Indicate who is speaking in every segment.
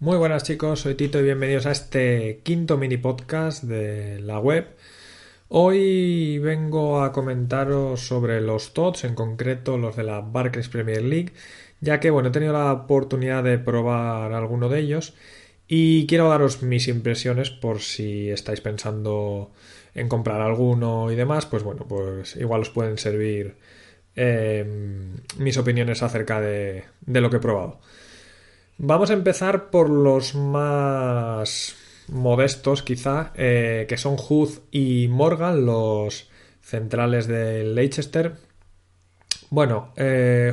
Speaker 1: Muy buenas chicos, soy Tito y bienvenidos a este quinto mini podcast de la web. Hoy vengo a comentaros sobre los TOTS, en concreto los de la Barclays Premier League, ya que bueno, he tenido la oportunidad de probar alguno de ellos y quiero daros mis impresiones por si estáis pensando en comprar alguno y demás, pues bueno, pues igual os pueden servir eh, mis opiniones acerca de, de lo que he probado. Vamos a empezar por los más modestos, quizá, eh, que son Huth y Morgan, los centrales de Leicester. Bueno, eh,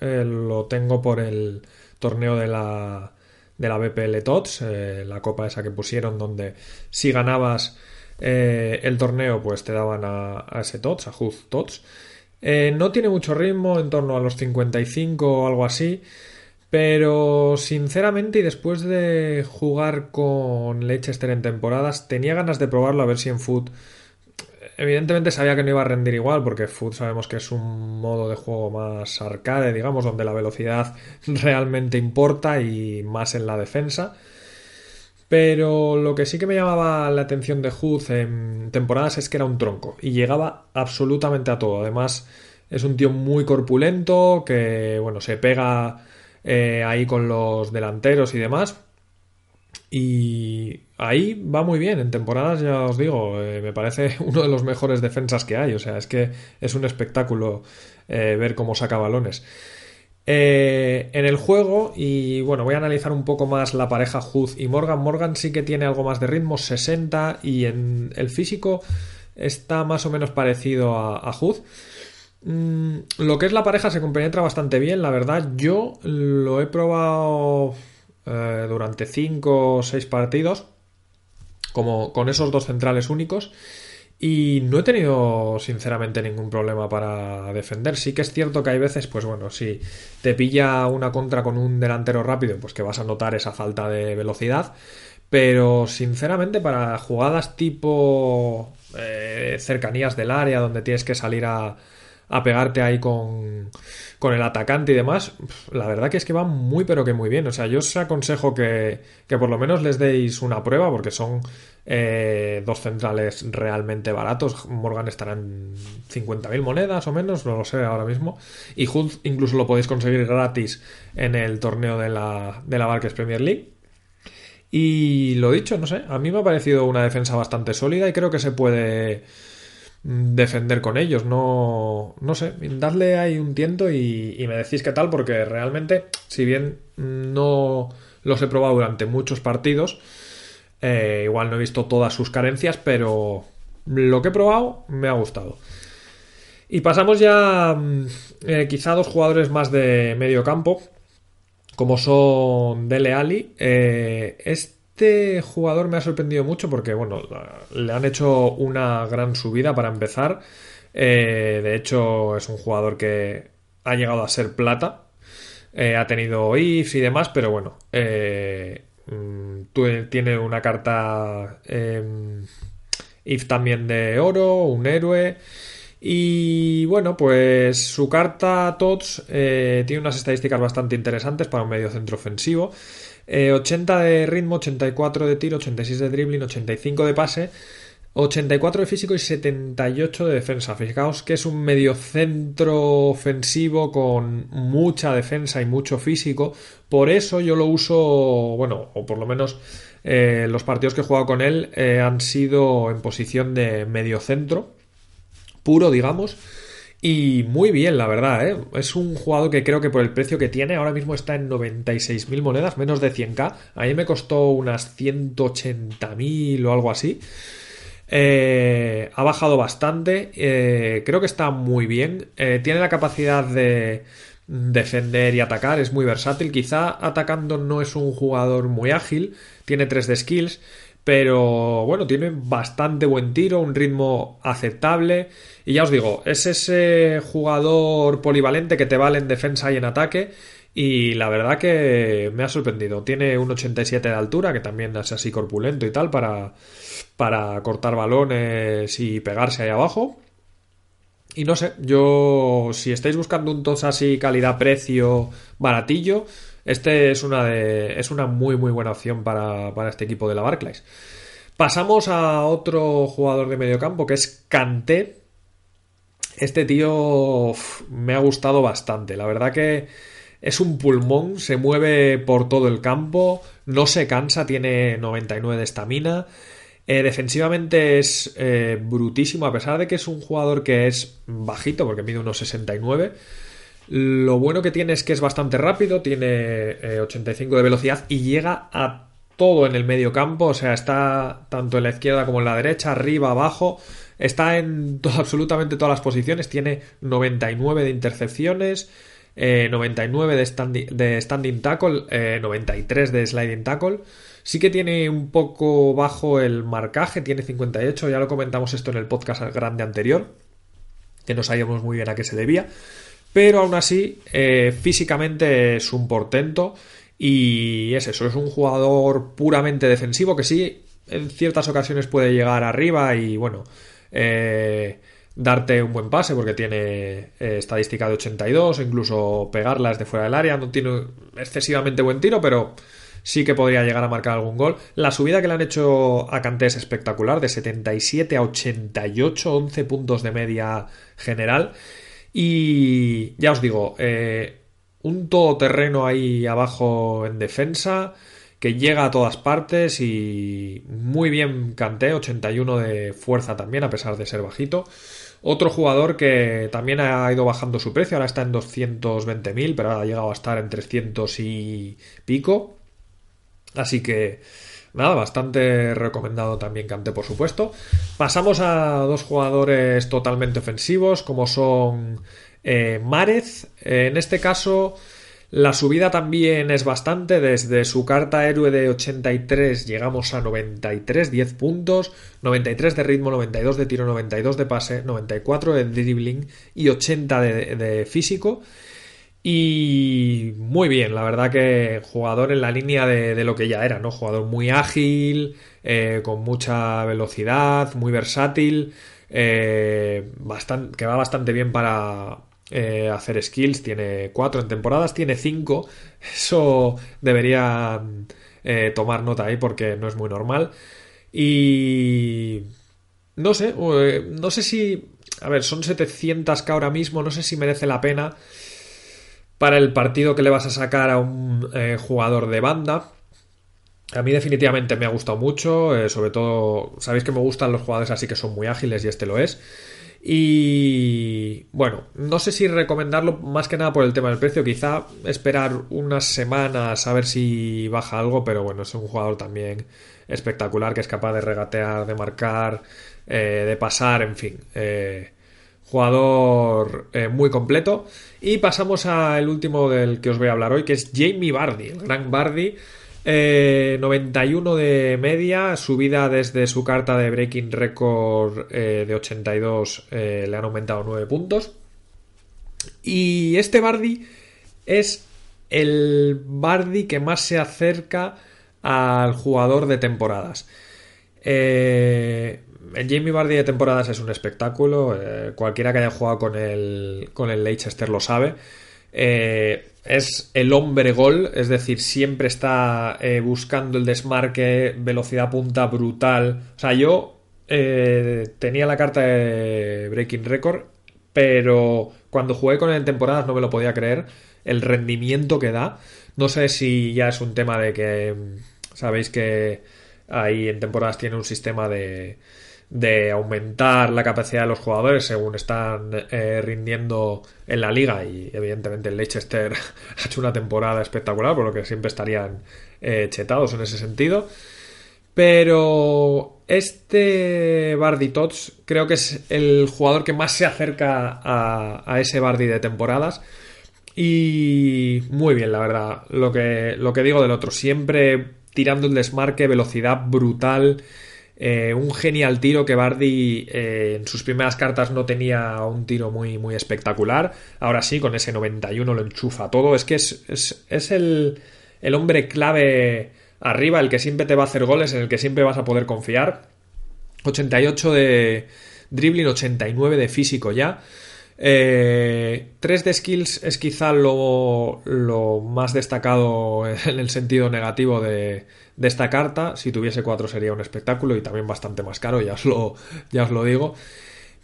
Speaker 1: eh, lo tengo por el torneo de la, de la BPL TOTS, eh, la copa esa que pusieron, donde si ganabas el torneo, pues te daban a, ese TOTS, a Huth TOTS. no tiene mucho ritmo, en torno a los 55 o algo así. Pero sinceramente y después de jugar con Leicester en temporadas, tenía ganas de probarlo a ver si en Foot... Evidentemente sabía que no iba a rendir igual porque Foot sabemos que es un modo de juego más arcade, digamos, donde la velocidad realmente importa y más en la defensa. Pero lo que sí que me llamaba la atención de Hood en temporadas es que era un tronco y llegaba absolutamente a todo. Además, es un tío muy corpulento que, bueno, se pega eh, ahí con los delanteros y demás. Y ahí va muy bien, en temporadas ya os digo, eh, me parece uno de los mejores defensas que hay, o sea, es que es un espectáculo eh, ver cómo saca balones. en el juego, y bueno, voy a analizar un poco más la pareja Huth y Morgan. Morgan sí que tiene algo más de ritmo, 60, y en el físico está más o menos parecido a, a Mm, lo que es la pareja se compenetra bastante bien, la verdad. Yo lo he probado eh, durante 5 o 6 partidos, como con esos dos centrales únicos. Y no he tenido, sinceramente, ningún problema para defender. Sí que es cierto que hay veces, pues bueno, si te pilla una contra con un delantero rápido, pues que vas a notar esa falta de velocidad. Pero, sinceramente, para jugadas tipo eh, cercanías del área, donde tienes que salir a, a pegarte ahí con, con, el atacante y demás, la verdad que es que va muy pero que muy bien. O sea, yo os aconsejo que, que por lo menos les deis una prueba porque son eh, dos centrales realmente baratos. Morgan estará en 50.000 monedas o menos, no lo sé ahora mismo. Y Hood incluso lo podéis conseguir gratis en el torneo de la, de la Barques Premier League. Y lo dicho, no sé, a mí me ha parecido una defensa bastante sólida y creo que se puede defender con ellos. No, no sé, dadle ahí un tiento y, me decís qué tal, porque realmente, si bien no los he probado durante muchos partidos, eh, igual no he visto todas sus carencias, pero lo que he probado me ha gustado. Y pasamos ya mm, eh, quizá dos jugadores más de medio campo, como son Dele Ali. Eh, este jugador me ha sorprendido mucho porque, bueno, le han hecho una gran subida para empezar. Eh, de hecho, es un jugador que ha llegado a ser plata. Eh, ha tenido IFs y demás, pero bueno, eh, mm, tiene una carta em, IF también de oro, un héroe. Y bueno, pues su carta TOTS tiene unas estadísticas bastante interesantes para un medio centro ofensivo. 80 eh, de ritmo, 84 de tiro, 86 de dribbling, 85 de pase, 84 de físico y 78 de defensa. Fijaos que es un mediocentro ofensivo con mucha defensa y mucho físico. Por eso yo lo uso, bueno, o por lo menos eh, los partidos que he jugado con él eh, han sido en posición de mediocentro puro, digamos. Y muy bien, la verdad, ¿eh? Es un jugador que creo que por el precio que tiene, ahora mismo está en 96.000 monedas, menos de 100k. A mí me costó unas 180.000 o algo así. Eh, ha bajado bastante. Eh, creo que está muy bien. tiene la capacidad de, defender y atacar, es muy versátil. Quizá atacando no es un jugador muy ágil, tiene 3 de skills, pero bueno, tiene bastante buen tiro, un ritmo aceptable. Y ya os digo, es ese jugador polivalente que te vale en defensa y en ataque. Y la verdad que me ha sorprendido. Tiene un 87 de altura, que también es así corpulento y tal, para, para cortar balones y pegarse ahí abajo. Y no sé, yo si estáis buscando un tos así calidad-precio baratillo, este es una de, es una muy muy buena opción para, este equipo de la Barclays. Pasamos a otro jugador de mediocampo que es Kanté. Este tío me ha gustado bastante. La verdad que es un pulmón, se mueve por todo el campo, no se cansa, tiene 99 de estamina. Eh, defensivamente es eh, brutísimo, a pesar de que es un jugador que es bajito, porque mide unos 69. Lo bueno que tiene es que es bastante rápido, tiene 85 eh, de velocidad y llega a todo en el medio campo, o sea, está tanto en la izquierda como en la derecha, arriba, abajo, está en absolutamente todas las posiciones, tiene 99 de intercepciones, 99 de, de standing tackle, 93 de sliding tackle. Sí que tiene un poco bajo el marcaje, tiene 58, ya lo comentamos esto en el podcast grande anterior, que no sabíamos muy bien a qué se debía, pero aún así eh, físicamente es un portento y es eso, es un jugador puramente defensivo que sí en ciertas ocasiones puede llegar arriba y bueno, eh, darte un buen pase porque tiene eh, estadística de 82, incluso pegarlas de fuera del área, no tiene excesivamente buen tiro, pero sí que podría llegar a marcar algún gol. La subida que le han hecho a Kanté es espectacular, de 77 a 88, 11 puntos de media general. Y ya os digo, eh, un todoterreno ahí abajo en defensa que llega a todas partes y muy bien Kanté, 81 de fuerza también, a pesar de ser bajito. Otro jugador que también ha ido bajando su precio, ahora está en 220.000, pero ahora ha llegado a estar en 300 y pico. Así que nada, bastante recomendado también Cante, por supuesto. Pasamos a dos jugadores totalmente ofensivos, como son eh, Márez. en este caso, la subida también es bastante. Desde su carta héroe de 83 llegamos a 93, 10 puntos, 93 de ritmo, 92 de tiro, 92 de pase, 94 de dribbling y 80 de físico. Y muy bien, la verdad que jugador en la línea de, lo que ya era, ¿no? Jugador muy ágil, eh, con mucha velocidad, muy versátil, eh, que va bastante bien para eh, hacer skills. Tiene cuatro en temporadas, tiene cinco. Eso debería tomar nota ahí porque no es muy normal. Y no sé, no sé si... A ver, son 700k ahora mismo, no sé si merece la pena para el partido que le vas a sacar a un eh, jugador de banda. A mí definitivamente me ha gustado mucho, eh, sobre todo, sabéis que me gustan los jugadores así que son muy ágiles y este lo es. Y bueno, no sé si recomendarlo más que nada por el tema del precio, quizá esperar unas semanas a ver si baja algo, pero bueno, es un jugador también espectacular que es capaz de regatear, de marcar, eh, de pasar, en fin. Jugador eh, muy completo. Y pasamos al último del que os voy a hablar hoy, que es Jamie Bardi, el gran Bardi. 91 eh, de media, subida desde su carta de Breaking Record eh, de 82, le han aumentado 9 puntos. Y este Bardi es el Bardi que más se acerca al jugador de temporadas. Eh, Jamie Vardy de temporadas es un espectáculo. Eh, cualquiera que haya jugado con el, con el Leicester lo sabe. Eh, es el hombre gol, es decir, siempre está eh, buscando el desmarque, velocidad punta brutal. O sea, yo tenía la carta de Breaking Record, pero cuando jugué con él en temporadas no me lo podía creer. El rendimiento que da. No sé si ya es un tema de que sabéis que ahí en temporadas tiene un sistema de de aumentar la capacidad de los jugadores según están eh, rindiendo en la liga y evidentemente el Leicester ha hecho una temporada espectacular por lo que siempre estarían eh, chetados en ese sentido pero este Bardi Tots creo que es el jugador que más se acerca a, ese Bardi de temporadas Y muy bien, la verdad. Lo que, lo que digo del otro, siempre tirando el desmarque, velocidad brutal. Eh, un genial tiro que Bardi eh, en sus primeras cartas no tenía un tiro muy, muy espectacular. Ahora sí, con ese 91 lo enchufa todo. Es que es, es, el, el, hombre clave arriba, el que siempre te va a hacer goles, en el que siempre vas a poder confiar. 88 de dribbling, 89 de físico ya. 3 eh, de skills es quizá lo, lo, más destacado en el sentido negativo de, de, esta carta. Si tuviese 4 sería un espectáculo y también bastante más caro, ya os lo, ya os lo digo.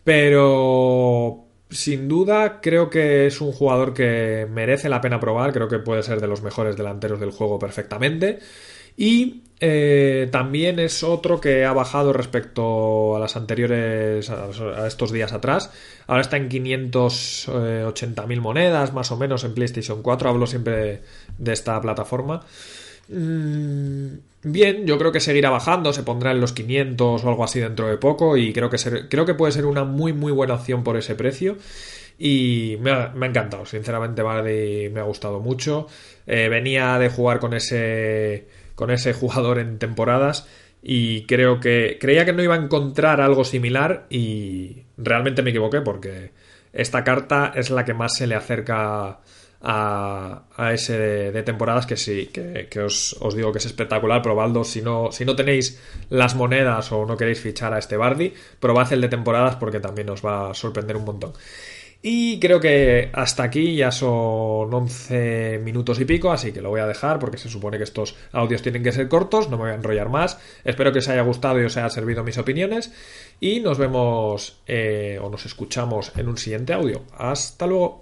Speaker 1: Pero sin duda creo que es un jugador que merece la pena probar, creo que puede ser de los mejores delanteros del juego perfectamente. Y eh, también es otro que ha bajado respecto a las anteriores, a, estos días atrás. Ahora está en 580.000 monedas, más o menos, en PlayStation 4. Hablo siempre de esta plataforma. Mm, bien, yo creo que seguirá bajando, se pondrá en los 500 o algo así dentro de poco y creo que, creo que puede ser una muy muy buena opción por ese precio y me ha, encantado, sinceramente Bardi me ha gustado mucho, eh, venía de jugar con ese con ese jugador en temporadas y creo que creía que no iba a encontrar algo similar y realmente me equivoqué porque esta carta es la que más se le acerca a, a ese de, temporadas que sí, que, os, digo que es espectacular, probadlo si no, si no tenéis las monedas o no queréis fichar a este Bardi, probad el de temporadas porque también os va a sorprender un montón. Y creo que hasta aquí ya son 11 minutos y pico, así que lo voy a dejar porque se supone que estos audios tienen que ser cortos, no me voy a enrollar más. Espero que os haya gustado y os haya servido mis opiniones y nos vemos eh, o nos escuchamos en un siguiente audio. Hasta luego.